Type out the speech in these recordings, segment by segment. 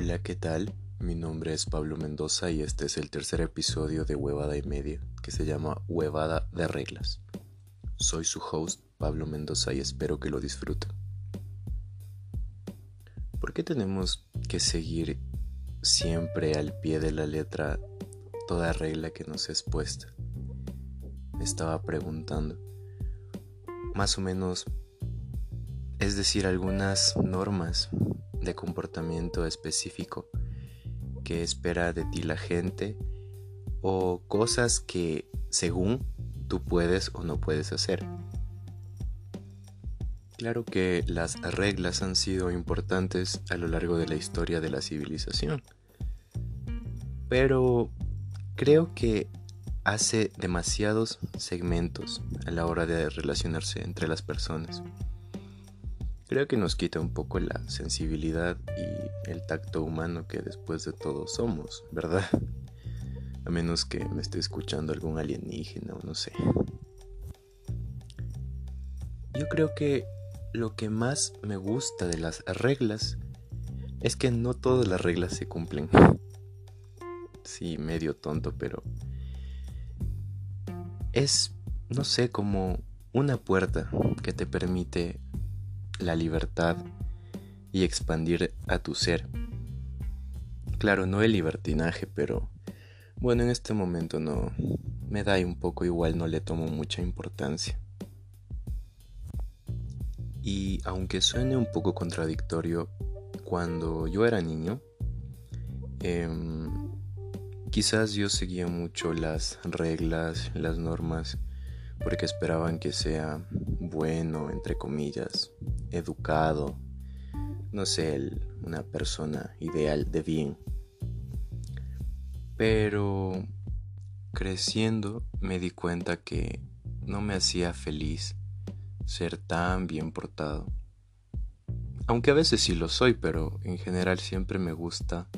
Hola, ¿qué tal? Mi nombre es Pablo Mendoza y este es el tercer episodio de Huevada y Media, que se llama Huevada de Reglas. Soy su host, Pablo Mendoza, y espero que lo disfruten. ¿Por qué tenemos que seguir siempre al pie de la letra toda regla que nos es puesta? Me estaba preguntando. Más o menos, es decir, algunas normas de comportamiento específico que espera de ti la gente o cosas que según tú puedes o no puedes hacer. Claro que las reglas han sido importantes a lo largo de la historia de la civilización, pero creo que hace demasiados segmentos a la hora de relacionarse entre las personas creo que nos quita un poco la sensibilidad y el tacto humano que después de todo somos, ¿verdad? A menos que me esté escuchando algún alienígena o no sé. Yo creo que lo que más me gusta de las reglas es que no todas las reglas se cumplen. Sí, medio tonto, pero es, no sé, como una puerta que te permite la libertad y expandir a tu ser. Claro, no el libertinaje, pero bueno, en este momento no me da un poco igual, no le tomo mucha importancia. Y aunque suene un poco contradictorio, cuando yo era niño, em, quizás yo seguía mucho las reglas, las normas, porque esperaban que sea bueno, entre comillas, educado, no sé, una persona ideal de bien. Pero creciendo me di cuenta que no me hacía feliz ser tan bien portado. Aunque a veces sí lo soy, pero en general siempre me gusta,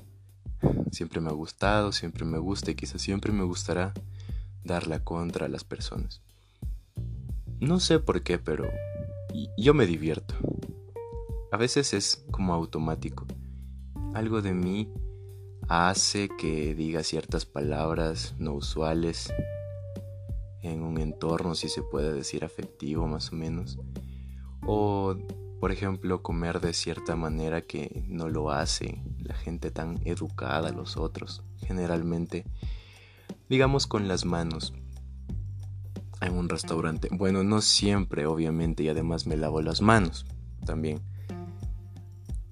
siempre me ha gustado, siempre me gusta y quizás siempre me gustará dar la contra a las personas. No sé por qué, pero yo me divierto. A veces es como automático. Algo de mí hace que diga ciertas palabras no usuales en un entorno, si se puede decir afectivo más o menos. O, por ejemplo, comer de cierta manera que no lo hace la gente tan educada, los otros. Generalmente, digamos con las manos en un restaurante. Bueno, no siempre, obviamente, y además me lavo las manos también.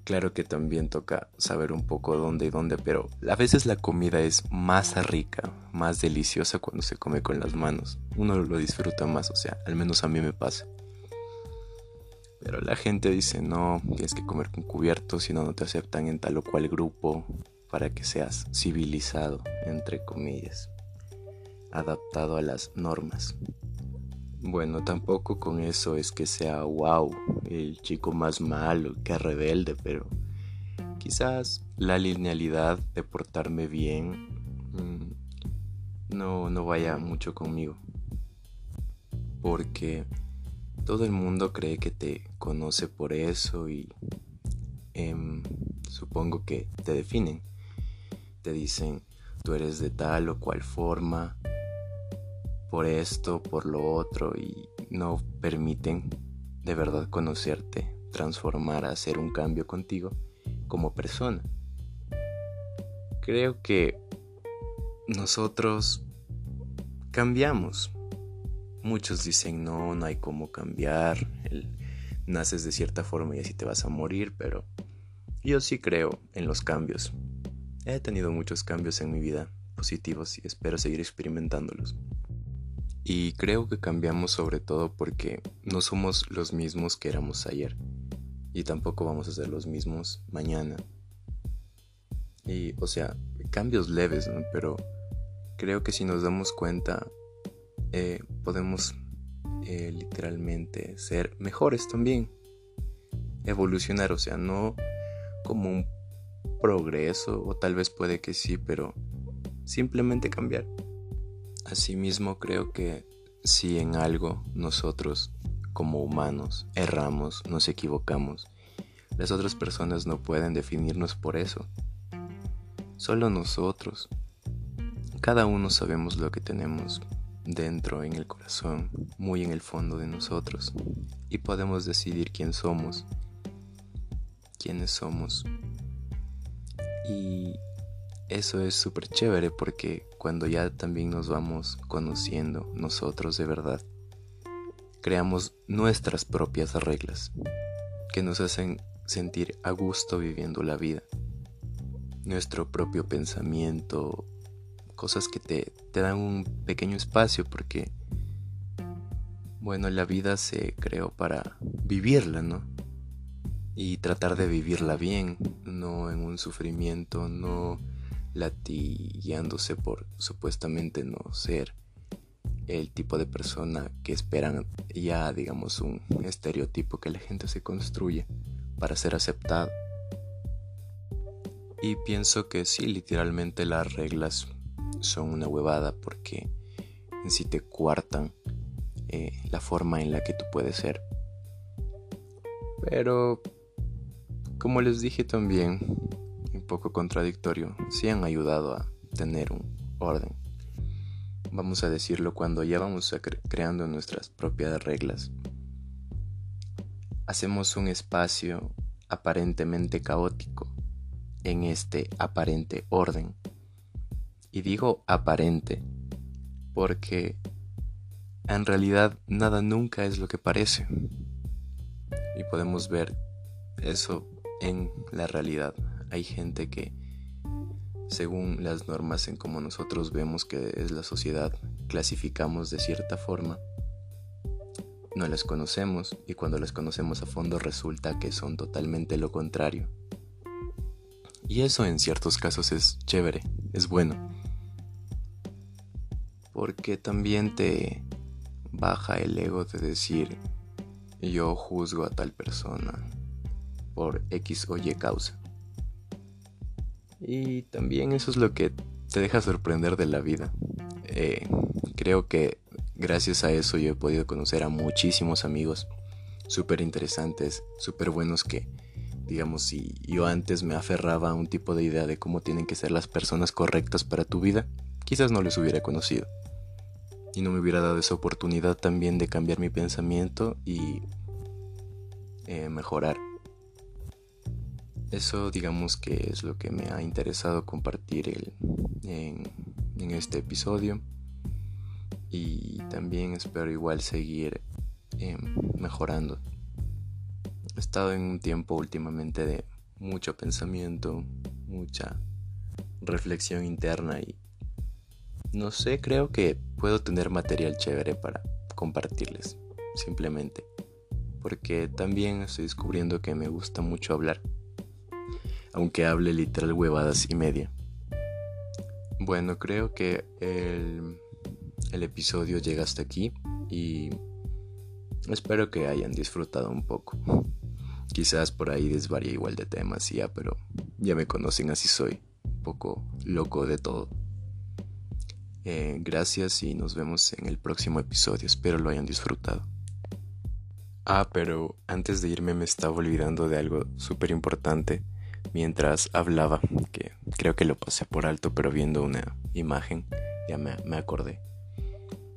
Claro que también toca saber un poco dónde y dónde, pero a veces la comida es más rica, más deliciosa cuando se come con las manos. Uno lo disfruta más, o sea, al menos a mí me pasa. Pero la gente dice, no, tienes que comer con cubiertos, si no, no te aceptan en tal o cual grupo para que seas civilizado, entre comillas, adaptado a las normas. Bueno, tampoco con eso es que sea wow, el chico más malo, que rebelde, pero quizás la linealidad de portarme bien mm, no, no vaya mucho conmigo. Porque todo el mundo cree que te conoce por eso y em, supongo que te definen. Te dicen, tú eres de tal o cual forma, por esto, por lo otro y no permiten de verdad conocerte, transformar, hacer un cambio contigo como persona. Creo que nosotros cambiamos. Muchos dicen no, no hay cómo cambiar, naces de cierta forma y así te vas a morir, pero yo sí creo en los cambios. He tenido muchos cambios en mi vida positivos y espero seguir experimentándolos. Y creo que cambiamos sobre todo porque no somos los mismos que éramos ayer. Y tampoco vamos a ser los mismos mañana. Y, o sea, cambios leves, ¿no? Pero creo que si nos damos cuenta, eh, podemos eh, literalmente ser mejores también. Evolucionar, o sea, no como un progreso, o tal vez puede que sí, pero simplemente cambiar. Asimismo creo que si en algo nosotros como humanos erramos, nos equivocamos, las otras personas no pueden definirnos por eso. solo nosotros. Cada uno sabemos lo que tenemos dentro en el corazón, muy en el fondo de nosotros, y podemos decidir quién somos, quiénes somos. Y eso es súper chévere porque cuando ya también nos vamos conociendo nosotros de verdad, creamos nuestras propias reglas que nos hacen sentir a gusto viviendo la vida. Nuestro propio pensamiento, cosas que te, te dan un pequeño espacio porque, bueno, la vida se creó para vivirla, ¿no? Y tratar de vivirla bien, no en un sufrimiento, no latigueándose por supuestamente no ser el tipo de persona que esperan ya digamos un estereotipo que la gente se construye para ser aceptado. Y pienso que sí, literalmente las reglas son una huevada porque en sí te cuartan eh, la forma en la que tú puedes ser. Pero, como les dije también, poco contradictorio, sí han ayudado a tener un orden vamos a decirlo, cuando ya vamos creando nuestras propias reglas. Hacemos un espacio aparentemente caótico en este aparente orden. Y digo aparente porque en realidad nada nunca es lo que parece. Y podemos ver eso en la realidad. Hay gente que según las normas en como nosotros vemos que es la sociedad, clasificamos de cierta forma, no las conocemos y cuando las conocemos a fondo resulta que son totalmente lo contrario. Y eso en ciertos casos es chévere, es bueno. Porque también te baja el ego de decir yo juzgo a tal persona por X o Y causa. Y también eso es lo que te deja sorprender de la vida. Eh, creo que gracias a eso yo he podido conocer a muchísimos amigos súper interesantes, súper buenos que, digamos, si yo antes me aferraba a un tipo de idea de cómo tienen que ser las personas correctas para tu vida, quizás no les hubiera conocido. Y no me hubiera dado esa oportunidad también de cambiar mi pensamiento y eh, mejorar. Eso digamos que es lo que me ha interesado compartir en, este episodio. Y también espero igual seguir em, mejorando. He estado en un tiempo últimamente de mucho pensamiento, mucha reflexión interna y no sé, creo que puedo tener material chévere para compartirles, simplemente. Porque también estoy descubriendo que me gusta mucho hablar aunque hable literal huevadas y media. Bueno, creo que el, el episodio llega hasta aquí y espero que hayan disfrutado un poco. Quizás por ahí desvaría igual de temas ya, pero ya me conocen así soy, un poco loco de todo. Eh, gracias y nos vemos en el próximo episodio, espero lo hayan disfrutado. Ah, pero antes de irme me estaba olvidando de algo súper importante mientras hablaba, que creo que lo pasé por alto, pero viendo una imagen ya me, acordé.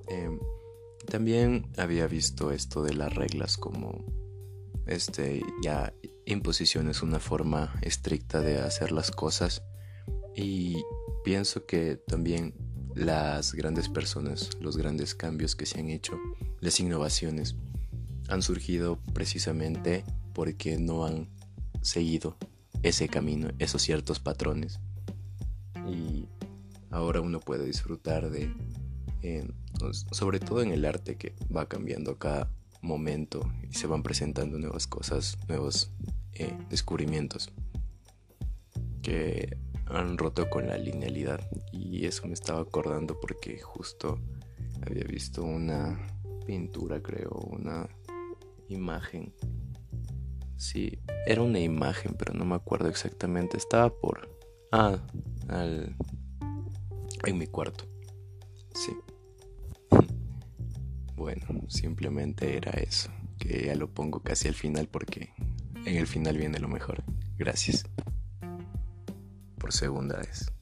Em, también había visto esto de las reglas como este ya imposición es una forma estricta de hacer las cosas y pienso que también las grandes personas, los grandes cambios que se han hecho, las innovaciones han surgido precisamente porque no han seguido ese camino, esos ciertos patrones. Y ahora uno puede disfrutar de, sobre todo en el arte que va cambiando cada momento y se van presentando nuevas cosas, nuevos eh, descubrimientos que han roto con la linealidad. Y eso me estaba acordando porque justo había visto una pintura, creo, una imagen Sí, era una imagen, pero no me acuerdo exactamente. Estaba por... Ah, al... en mi cuarto. Sí. bueno, simplemente era eso. Que ya lo pongo casi al final porque en el final viene lo mejor. Gracias. por segunda vez.